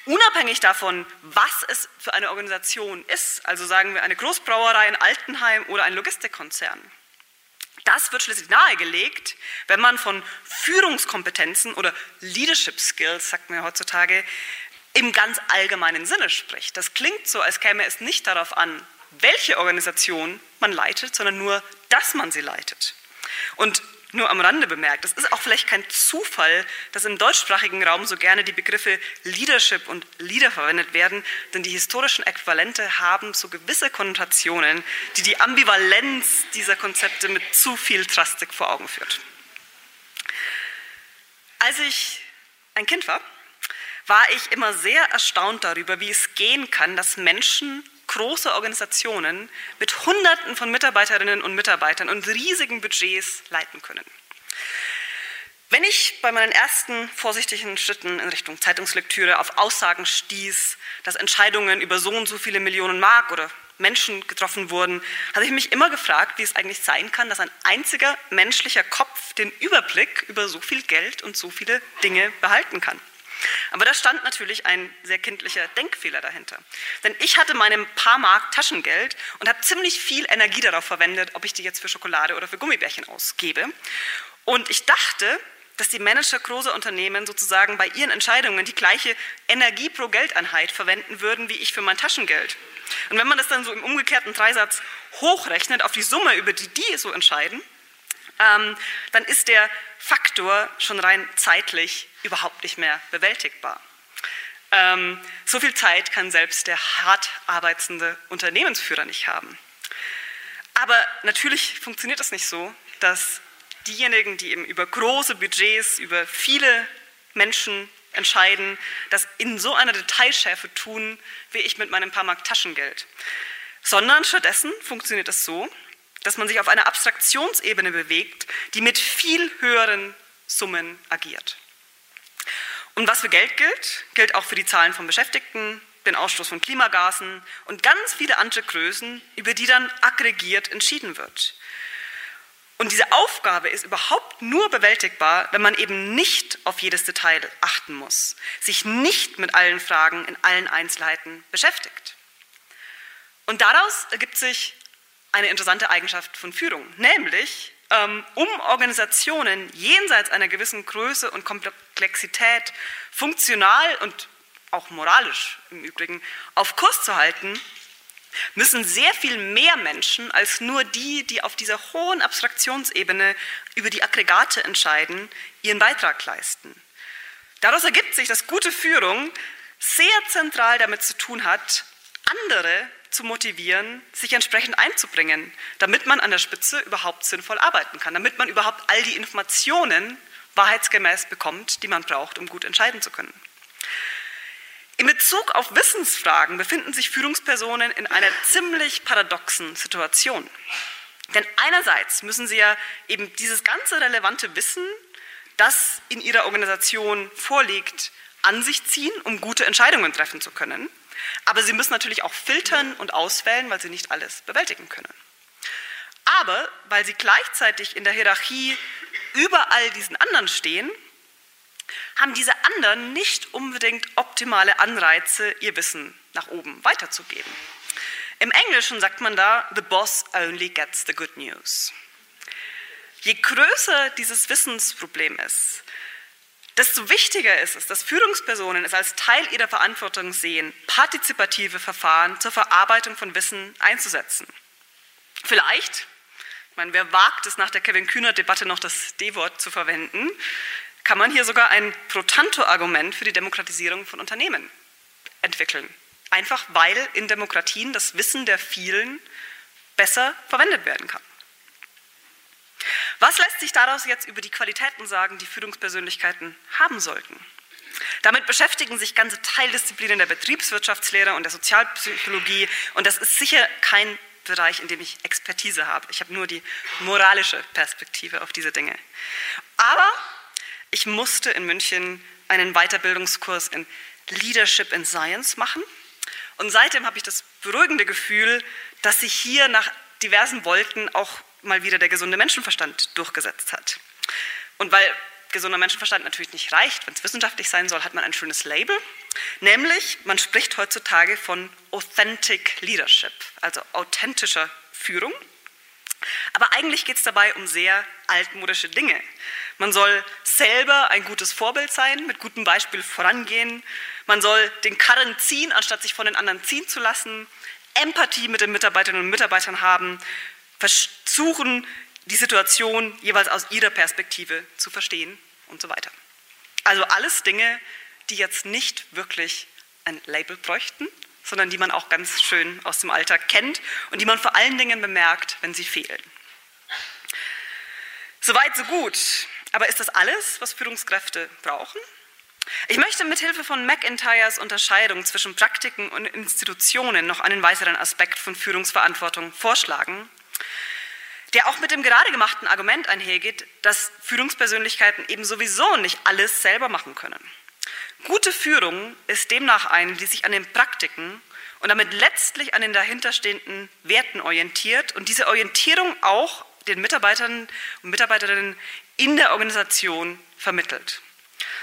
unabhängig davon, was es für eine Organisation ist, also sagen wir eine Großbrauerei, ein Altenheim oder ein Logistikkonzern? Das wird schließlich nahegelegt, wenn man von Führungskompetenzen oder Leadership Skills, sagt man ja heutzutage, im ganz allgemeinen Sinne spricht. Das klingt so, als käme es nicht darauf an, welche Organisation man leitet, sondern nur, dass man sie leitet. Und nur am Rande bemerkt, es ist auch vielleicht kein Zufall, dass im deutschsprachigen Raum so gerne die Begriffe Leadership und Leader verwendet werden, denn die historischen Äquivalente haben so gewisse Konnotationen, die die Ambivalenz dieser Konzepte mit zu viel Drastik vor Augen führt. Als ich ein Kind war, war ich immer sehr erstaunt darüber, wie es gehen kann, dass Menschen große Organisationen mit Hunderten von Mitarbeiterinnen und Mitarbeitern und riesigen Budgets leiten können. Wenn ich bei meinen ersten vorsichtigen Schritten in Richtung Zeitungslektüre auf Aussagen stieß, dass Entscheidungen über so und so viele Millionen Mark oder Menschen getroffen wurden, habe ich mich immer gefragt, wie es eigentlich sein kann, dass ein einziger menschlicher Kopf den Überblick über so viel Geld und so viele Dinge behalten kann. Aber da stand natürlich ein sehr kindlicher Denkfehler dahinter. Denn ich hatte meinem paar Mark Taschengeld und habe ziemlich viel Energie darauf verwendet, ob ich die jetzt für Schokolade oder für Gummibärchen ausgebe. Und ich dachte, dass die Manager großer Unternehmen sozusagen bei ihren Entscheidungen die gleiche Energie pro Geldeinheit verwenden würden wie ich für mein Taschengeld. Und wenn man das dann so im umgekehrten Dreisatz hochrechnet auf die Summe, über die die so entscheiden, ähm, dann ist der Faktor schon rein zeitlich überhaupt nicht mehr bewältigbar. Ähm, so viel Zeit kann selbst der hart arbeitende Unternehmensführer nicht haben. Aber natürlich funktioniert es nicht so, dass diejenigen, die eben über große Budgets, über viele Menschen entscheiden, das in so einer Detailschärfe tun, wie ich mit meinem paar Mark Taschengeld. Sondern stattdessen funktioniert es so, dass man sich auf einer Abstraktionsebene bewegt, die mit viel höheren Summen agiert. Und was für Geld gilt, gilt auch für die Zahlen von Beschäftigten, den Ausstoß von Klimagasen und ganz viele andere Größen, über die dann aggregiert entschieden wird. Und diese Aufgabe ist überhaupt nur bewältigbar, wenn man eben nicht auf jedes Detail achten muss, sich nicht mit allen Fragen in allen Einzelheiten beschäftigt. Und daraus ergibt sich eine interessante Eigenschaft von Führung, nämlich ähm, um Organisationen jenseits einer gewissen Größe und Komplexität funktional und auch moralisch im Übrigen auf Kurs zu halten, müssen sehr viel mehr Menschen als nur die, die auf dieser hohen Abstraktionsebene über die Aggregate entscheiden, ihren Beitrag leisten. Daraus ergibt sich, dass gute Führung sehr zentral damit zu tun hat, andere zu motivieren, sich entsprechend einzubringen, damit man an der Spitze überhaupt sinnvoll arbeiten kann, damit man überhaupt all die Informationen wahrheitsgemäß bekommt, die man braucht, um gut entscheiden zu können. In Bezug auf Wissensfragen befinden sich Führungspersonen in einer ziemlich paradoxen Situation. Denn einerseits müssen sie ja eben dieses ganze relevante Wissen, das in ihrer Organisation vorliegt, an sich ziehen, um gute Entscheidungen treffen zu können. Aber sie müssen natürlich auch filtern und auswählen, weil sie nicht alles bewältigen können. Aber weil sie gleichzeitig in der Hierarchie über all diesen anderen stehen, haben diese anderen nicht unbedingt optimale Anreize, ihr Wissen nach oben weiterzugeben. Im Englischen sagt man da, the boss only gets the good news. Je größer dieses Wissensproblem ist, Desto wichtiger ist es, dass Führungspersonen es als Teil ihrer Verantwortung sehen, partizipative Verfahren zur Verarbeitung von Wissen einzusetzen. Vielleicht, ich meine, wer wagt es nach der Kevin Kühner-Debatte noch das D-Wort zu verwenden, kann man hier sogar ein Pro-Tanto-Argument für die Demokratisierung von Unternehmen entwickeln. Einfach weil in Demokratien das Wissen der vielen besser verwendet werden kann. Was lässt sich daraus jetzt über die Qualitäten sagen, die Führungspersönlichkeiten haben sollten? Damit beschäftigen sich ganze Teildisziplinen der Betriebswirtschaftslehre und der Sozialpsychologie und das ist sicher kein Bereich, in dem ich Expertise habe. Ich habe nur die moralische Perspektive auf diese Dinge. Aber ich musste in München einen Weiterbildungskurs in Leadership in Science machen und seitdem habe ich das beruhigende Gefühl, dass sich hier nach diversen Wolken auch mal wieder der gesunde Menschenverstand durchgesetzt hat. Und weil gesunder Menschenverstand natürlich nicht reicht, wenn es wissenschaftlich sein soll, hat man ein schönes Label, nämlich man spricht heutzutage von Authentic Leadership, also authentischer Führung. Aber eigentlich geht es dabei um sehr altmodische Dinge. Man soll selber ein gutes Vorbild sein, mit gutem Beispiel vorangehen. Man soll den Karren ziehen, anstatt sich von den anderen ziehen zu lassen. Empathie mit den Mitarbeiterinnen und Mitarbeitern haben. Versuchen, die Situation jeweils aus ihrer Perspektive zu verstehen und so weiter. Also alles Dinge, die jetzt nicht wirklich ein Label bräuchten, sondern die man auch ganz schön aus dem Alltag kennt und die man vor allen Dingen bemerkt, wenn sie fehlen. Soweit, so gut. Aber ist das alles, was Führungskräfte brauchen? Ich möchte mithilfe von McIntyres Unterscheidung zwischen Praktiken und Institutionen noch einen weiteren Aspekt von Führungsverantwortung vorschlagen, der auch mit dem gerade gemachten Argument einhergeht, dass Führungspersönlichkeiten eben sowieso nicht alles selber machen können. Gute Führung ist demnach eine, die sich an den Praktiken und damit letztlich an den dahinterstehenden Werten orientiert und diese Orientierung auch den Mitarbeitern und Mitarbeiterinnen in der Organisation vermittelt.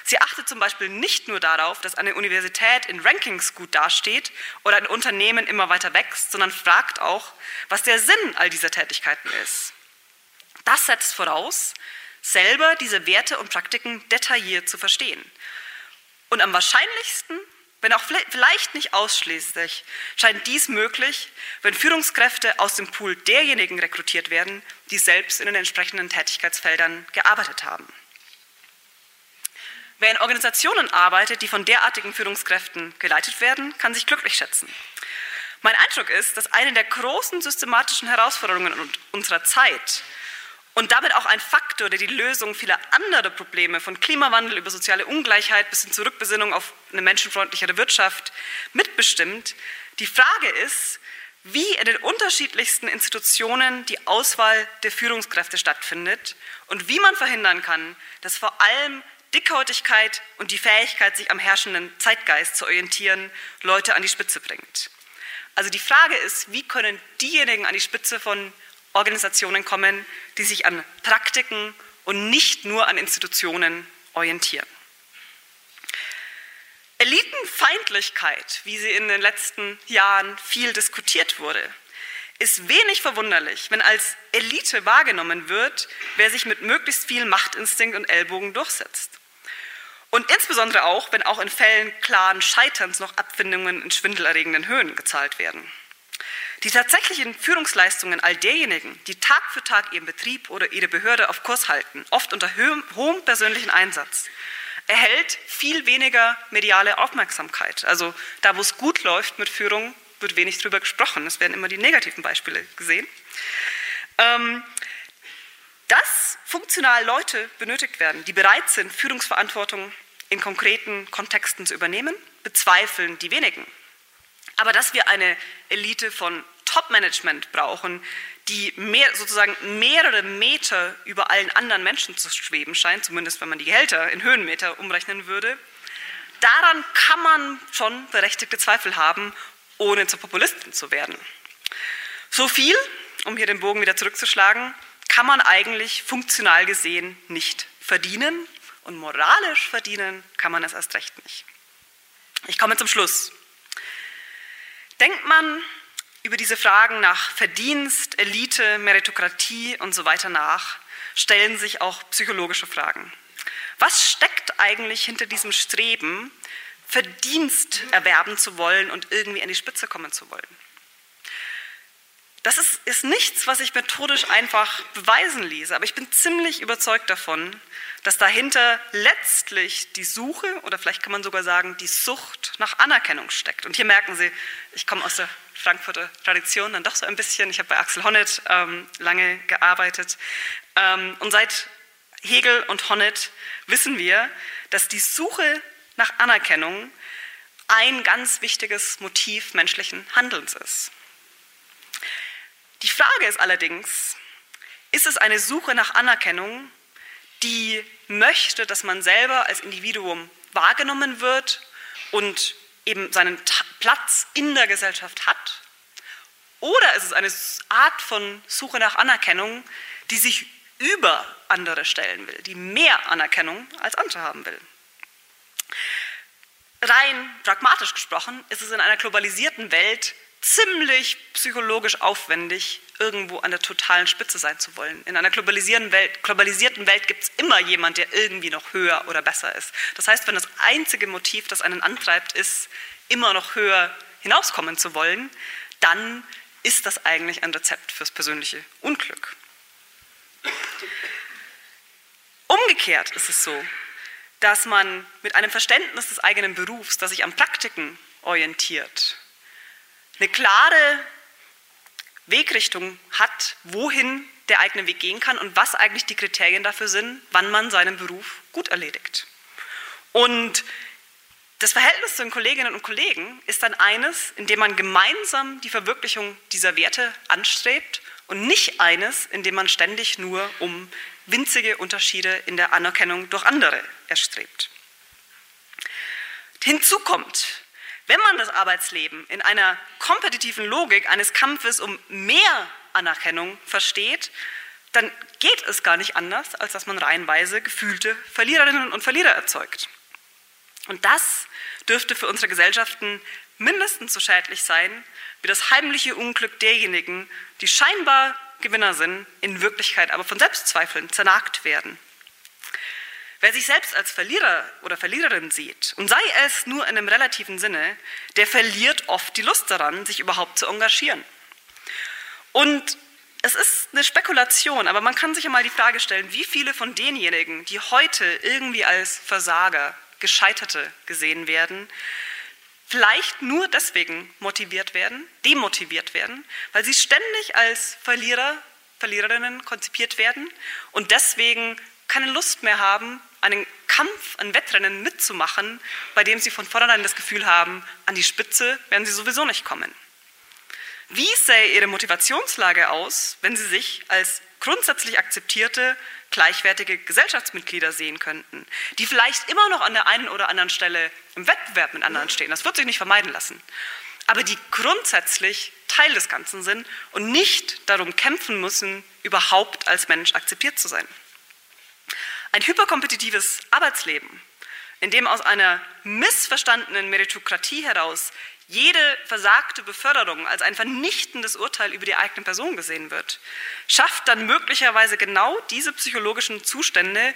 Sie achtet zum Beispiel nicht nur darauf, dass eine Universität in Rankings gut dasteht oder ein Unternehmen immer weiter wächst, sondern fragt auch, was der Sinn all dieser Tätigkeiten ist. Das setzt voraus, selber diese Werte und Praktiken detailliert zu verstehen. Und am wahrscheinlichsten, wenn auch vielleicht nicht ausschließlich, scheint dies möglich, wenn Führungskräfte aus dem Pool derjenigen rekrutiert werden, die selbst in den entsprechenden Tätigkeitsfeldern gearbeitet haben. Wer in Organisationen arbeitet, die von derartigen Führungskräften geleitet werden, kann sich glücklich schätzen. Mein Eindruck ist, dass eine der großen systematischen Herausforderungen unserer Zeit und damit auch ein Faktor, der die Lösung vieler anderer Probleme von Klimawandel über soziale Ungleichheit bis hin zur Rückbesinnung auf eine menschenfreundlichere Wirtschaft mitbestimmt, die Frage ist, wie in den unterschiedlichsten Institutionen die Auswahl der Führungskräfte stattfindet und wie man verhindern kann, dass vor allem Dickhäutigkeit und die Fähigkeit, sich am herrschenden Zeitgeist zu orientieren, Leute an die Spitze bringt. Also die Frage ist, wie können diejenigen an die Spitze von Organisationen kommen, die sich an Praktiken und nicht nur an Institutionen orientieren. Elitenfeindlichkeit, wie sie in den letzten Jahren viel diskutiert wurde, ist wenig verwunderlich, wenn als Elite wahrgenommen wird, wer sich mit möglichst viel Machtinstinkt und Ellbogen durchsetzt. Und insbesondere auch, wenn auch in Fällen klaren Scheiterns noch Abfindungen in schwindelerregenden Höhen gezahlt werden. Die tatsächlichen Führungsleistungen all derjenigen, die Tag für Tag ihren Betrieb oder ihre Behörde auf Kurs halten, oft unter hohem persönlichen Einsatz, erhält viel weniger mediale Aufmerksamkeit. Also da, wo es gut läuft mit Führung, wird wenig darüber gesprochen. Es werden immer die negativen Beispiele gesehen. Ähm, dass funktional Leute benötigt werden, die bereit sind, Führungsverantwortung in konkreten Kontexten zu übernehmen, bezweifeln die wenigen. Aber dass wir eine Elite von Top-Management brauchen, die mehr, sozusagen mehrere Meter über allen anderen Menschen zu schweben scheint, zumindest wenn man die Gehälter in Höhenmeter umrechnen würde, daran kann man schon berechtigte Zweifel haben, ohne zur Populistin zu werden. So viel, um hier den Bogen wieder zurückzuschlagen, kann man eigentlich funktional gesehen nicht verdienen und moralisch verdienen kann man es erst recht nicht. Ich komme zum Schluss. Denkt man über diese Fragen nach Verdienst, Elite, Meritokratie und so weiter nach, stellen sich auch psychologische Fragen. Was steckt eigentlich hinter diesem Streben, Verdienst erwerben zu wollen und irgendwie an die Spitze kommen zu wollen? Das ist, ist, nichts, was ich methodisch einfach beweisen ließe, aber ich bin ziemlich überzeugt davon, dass dahinter letztlich die Suche oder vielleicht kann man sogar sagen, die Sucht nach Anerkennung steckt. Und hier merken Sie, ich komme aus der Frankfurter Tradition dann doch so ein bisschen. Ich habe bei Axel Honneth ähm, lange gearbeitet. Ähm, und seit Hegel und Honneth wissen wir, dass die Suche nach Anerkennung ein ganz wichtiges Motiv menschlichen Handelns ist. Die Frage ist allerdings, ist es eine Suche nach Anerkennung, die möchte, dass man selber als Individuum wahrgenommen wird und eben seinen Platz in der Gesellschaft hat? Oder ist es eine Art von Suche nach Anerkennung, die sich über andere stellen will, die mehr Anerkennung als andere haben will? Rein pragmatisch gesprochen ist es in einer globalisierten Welt ziemlich psychologisch aufwendig, irgendwo an der totalen Spitze sein zu wollen. In einer globalisierten Welt, globalisierten Welt gibt es immer jemand, der irgendwie noch höher oder besser ist. Das heißt, wenn das einzige Motiv, das einen antreibt, ist, immer noch höher hinauskommen zu wollen, dann ist das eigentlich ein Rezept fürs persönliche Unglück. Umgekehrt ist es so, dass man mit einem Verständnis des eigenen Berufs, das sich an Praktiken orientiert, eine klare Wegrichtung hat, wohin der eigene Weg gehen kann und was eigentlich die Kriterien dafür sind, wann man seinen Beruf gut erledigt. Und das Verhältnis zu den Kolleginnen und Kollegen ist dann eines, in dem man gemeinsam die Verwirklichung dieser Werte anstrebt und nicht eines, in dem man ständig nur um winzige Unterschiede in der Anerkennung durch andere erstrebt. Hinzu kommt, wenn man das Arbeitsleben in einer kompetitiven Logik eines Kampfes um mehr Anerkennung versteht, dann geht es gar nicht anders, als dass man reihenweise gefühlte Verliererinnen und Verlierer erzeugt. Und das dürfte für unsere Gesellschaften mindestens so schädlich sein wie das heimliche Unglück derjenigen, die scheinbar Gewinner sind, in Wirklichkeit aber von Selbstzweifeln zernagt werden. Wer sich selbst als Verlierer oder Verliererin sieht, und sei es nur in einem relativen Sinne, der verliert oft die Lust daran, sich überhaupt zu engagieren. Und es ist eine Spekulation, aber man kann sich einmal die Frage stellen, wie viele von denjenigen, die heute irgendwie als Versager, Gescheiterte gesehen werden, vielleicht nur deswegen motiviert werden, demotiviert werden, weil sie ständig als Verlierer, Verliererinnen konzipiert werden und deswegen keine Lust mehr haben, einen Kampf, ein Wettrennen mitzumachen, bei dem sie von vornherein das Gefühl haben, an die Spitze werden sie sowieso nicht kommen. Wie sähe ihre Motivationslage aus, wenn sie sich als grundsätzlich akzeptierte, gleichwertige Gesellschaftsmitglieder sehen könnten, die vielleicht immer noch an der einen oder anderen Stelle im Wettbewerb mit anderen stehen, das wird sich nicht vermeiden lassen, aber die grundsätzlich Teil des Ganzen sind und nicht darum kämpfen müssen, überhaupt als Mensch akzeptiert zu sein. Ein hyperkompetitives Arbeitsleben, in dem aus einer missverstandenen Meritokratie heraus jede versagte Beförderung als ein vernichtendes Urteil über die eigene Person gesehen wird, schafft dann möglicherweise genau diese psychologischen Zustände,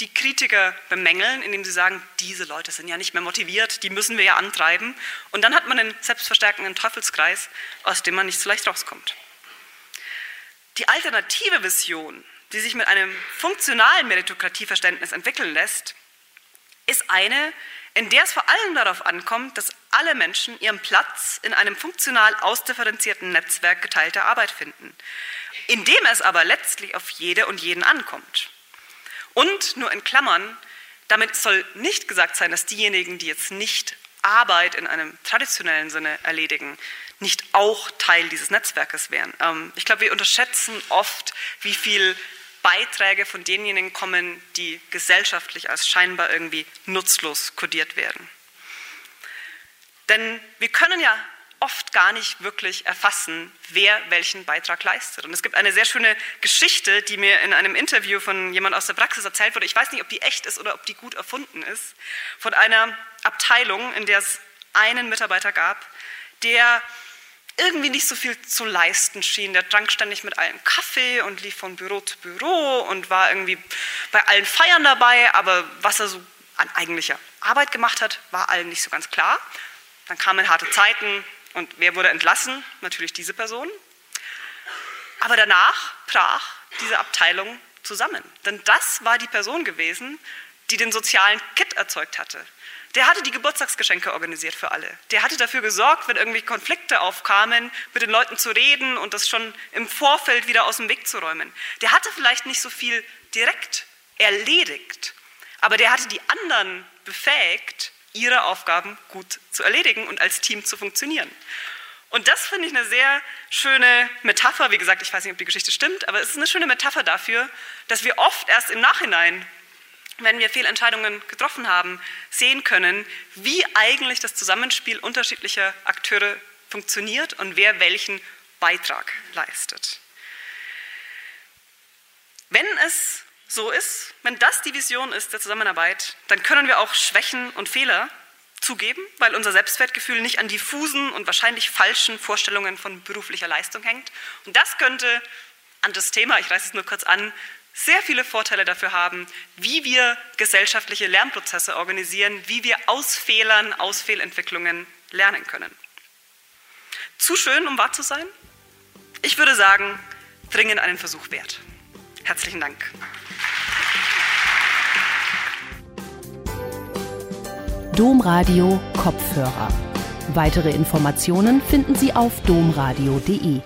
die Kritiker bemängeln, indem sie sagen, diese Leute sind ja nicht mehr motiviert, die müssen wir ja antreiben. Und dann hat man einen selbstverstärkenden Teufelskreis, aus dem man nicht so leicht rauskommt. Die alternative Vision die sich mit einem funktionalen Meritokratieverständnis entwickeln lässt, ist eine, in der es vor allem darauf ankommt, dass alle Menschen ihren Platz in einem funktional ausdifferenzierten Netzwerk geteilter Arbeit finden, in dem es aber letztlich auf jede und jeden ankommt. Und nur in Klammern, damit soll nicht gesagt sein, dass diejenigen, die jetzt nicht Arbeit in einem traditionellen Sinne erledigen, nicht auch Teil dieses Netzwerkes wären. Ähm, ich glaube, wir unterschätzen oft, wie viel Beiträge von denjenigen kommen, die gesellschaftlich als scheinbar irgendwie nutzlos kodiert werden. Denn wir können ja oft gar nicht wirklich erfassen, wer welchen Beitrag leistet. Und es gibt eine sehr schöne Geschichte, die mir in einem Interview von jemand aus der Praxis erzählt wurde. Ich weiß nicht, ob die echt ist oder ob die gut erfunden ist. Von einer Abteilung, in der es einen Mitarbeiter gab, der irgendwie nicht so viel zu leisten schien. Der trank ständig mit allen Kaffee und lief von Büro zu Büro und war irgendwie bei allen Feiern dabei, aber was er so an eigentlicher Arbeit gemacht hat, war allen nicht so ganz klar. Dann kamen harte Zeiten und wer wurde entlassen? Natürlich diese Person. Aber danach brach diese Abteilung zusammen. Denn das war die Person gewesen, die den sozialen Kit erzeugt hatte. Der hatte die Geburtstagsgeschenke organisiert für alle. Der hatte dafür gesorgt, wenn irgendwie Konflikte aufkamen, mit den Leuten zu reden und das schon im Vorfeld wieder aus dem Weg zu räumen. Der hatte vielleicht nicht so viel direkt erledigt, aber der hatte die anderen befähigt, ihre Aufgaben gut zu erledigen und als Team zu funktionieren. Und das finde ich eine sehr schöne Metapher. Wie gesagt, ich weiß nicht, ob die Geschichte stimmt, aber es ist eine schöne Metapher dafür, dass wir oft erst im Nachhinein, wenn wir Fehlentscheidungen getroffen haben, sehen können, wie eigentlich das Zusammenspiel unterschiedlicher Akteure funktioniert und wer welchen Beitrag leistet. Wenn es so ist, wenn das die Vision ist der Zusammenarbeit, dann können wir auch Schwächen und Fehler zugeben, weil unser Selbstwertgefühl nicht an diffusen und wahrscheinlich falschen Vorstellungen von beruflicher Leistung hängt. Und das könnte an das Thema, ich reiße es nur kurz an, sehr viele Vorteile dafür haben, wie wir gesellschaftliche Lernprozesse organisieren, wie wir aus Fehlern, aus Fehlentwicklungen lernen können. Zu schön, um wahr zu sein? Ich würde sagen, dringend einen Versuch wert. Herzlichen Dank. Domradio Kopfhörer. Weitere Informationen finden Sie auf domradio.de.